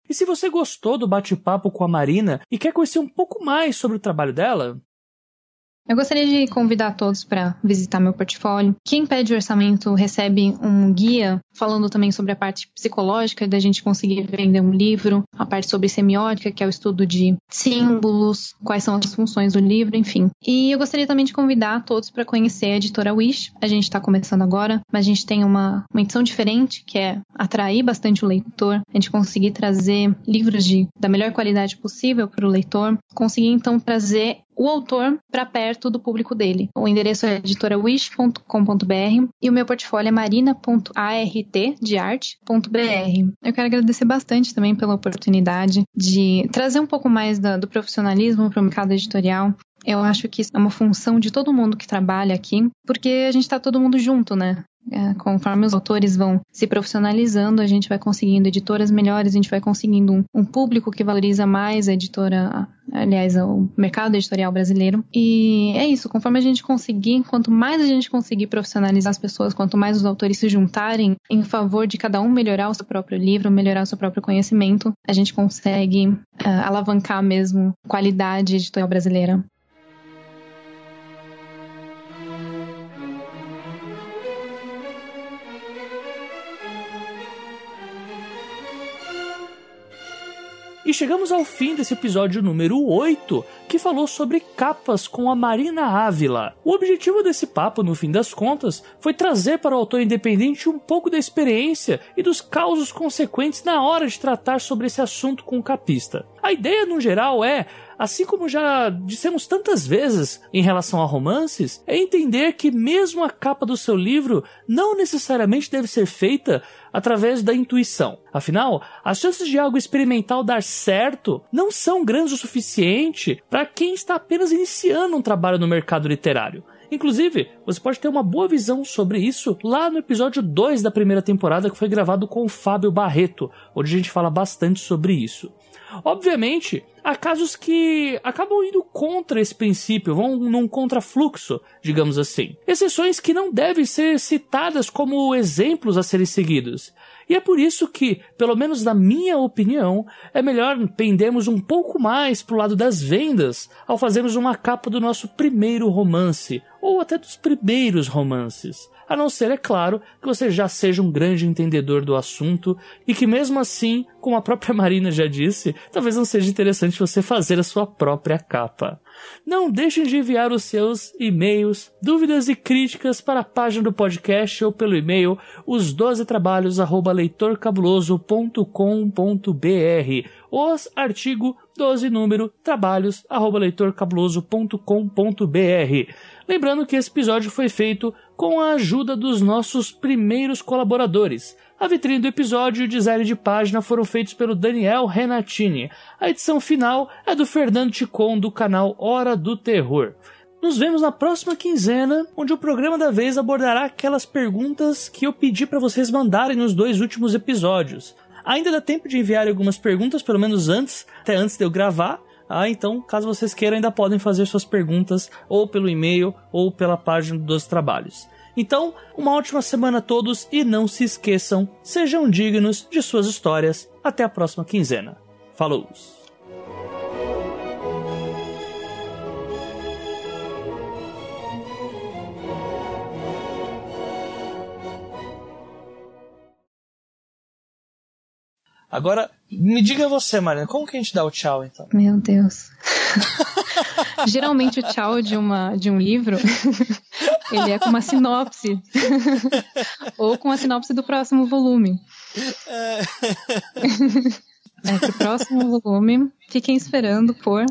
E se você gostou do bate-papo com a Marina e quer conhecer um pouco mais sobre o trabalho dela, eu gostaria de convidar todos para visitar meu portfólio. Quem pede orçamento recebe um guia falando também sobre a parte psicológica da gente conseguir vender um livro, a parte sobre semiótica, que é o estudo de símbolos, quais são as funções do livro, enfim. E eu gostaria também de convidar todos para conhecer a editora Wish. A gente está começando agora, mas a gente tem uma, uma edição diferente, que é atrair bastante o leitor, a gente conseguir trazer livros de, da melhor qualidade possível para o leitor, conseguir então trazer o autor para perto do público dele. O endereço é editorawish.com.br e o meu portfólio é marina.art.br. Eu quero agradecer bastante também pela oportunidade de trazer um pouco mais da, do profissionalismo para o mercado editorial. Eu acho que isso é uma função de todo mundo que trabalha aqui, porque a gente está todo mundo junto, né? É, conforme os autores vão se profissionalizando, a gente vai conseguindo editoras melhores, a gente vai conseguindo um, um público que valoriza mais a editora, aliás, o mercado editorial brasileiro. E é isso, conforme a gente conseguir, quanto mais a gente conseguir profissionalizar as pessoas, quanto mais os autores se juntarem em favor de cada um melhorar o seu próprio livro, melhorar o seu próprio conhecimento, a gente consegue uh, alavancar mesmo qualidade editorial brasileira. E chegamos ao fim desse episódio número 8, que falou sobre capas com a Marina Ávila. O objetivo desse papo, no fim das contas, foi trazer para o autor independente um pouco da experiência e dos causos consequentes na hora de tratar sobre esse assunto com o capista. A ideia, no geral, é assim como já dissemos tantas vezes em relação a romances, é entender que mesmo a capa do seu livro não necessariamente deve ser feita através da intuição. Afinal, as chances de algo experimental dar certo não são grandes o suficiente para quem está apenas iniciando um trabalho no mercado literário. Inclusive, você pode ter uma boa visão sobre isso lá no episódio 2 da primeira temporada que foi gravado com o Fábio Barreto, onde a gente fala bastante sobre isso. Obviamente, há casos que acabam indo contra esse princípio, vão num contrafluxo, digamos assim. Exceções que não devem ser citadas como exemplos a serem seguidos. E é por isso que, pelo menos na minha opinião, é melhor pendermos um pouco mais pro lado das vendas ao fazermos uma capa do nosso primeiro romance ou até dos primeiros romances. A não ser, é claro, que você já seja um grande entendedor do assunto e que, mesmo assim, como a própria Marina já disse, talvez não seja interessante você fazer a sua própria capa. Não deixem de enviar os seus e-mails, dúvidas e críticas para a página do podcast ou pelo e-mail os 12 trabalhos@leitorcabuloso.com.br os artigo 12 número trabalhos@leitorcabuloso.com.br. Lembrando que esse episódio foi feito com a ajuda dos nossos primeiros colaboradores. A vitrine do episódio e o design de página foram feitos pelo Daniel Renatini. A edição final é do Fernando Ticon do canal Hora do Terror. Nos vemos na próxima quinzena, onde o programa da vez abordará aquelas perguntas que eu pedi para vocês mandarem nos dois últimos episódios. Ainda dá tempo de enviar algumas perguntas, pelo menos antes, até antes de eu gravar. Ah, então, caso vocês queiram, ainda podem fazer suas perguntas ou pelo e-mail ou pela página dos trabalhos. Então, uma ótima semana a todos e não se esqueçam, sejam dignos de suas histórias. Até a próxima quinzena. Falou! Agora, me diga você, Mariana, como que a gente dá o tchau, então? Meu Deus. Geralmente o tchau de, uma, de um livro, ele é com uma sinopse. Ou com a sinopse do próximo volume. É, pro próximo volume, fiquem esperando por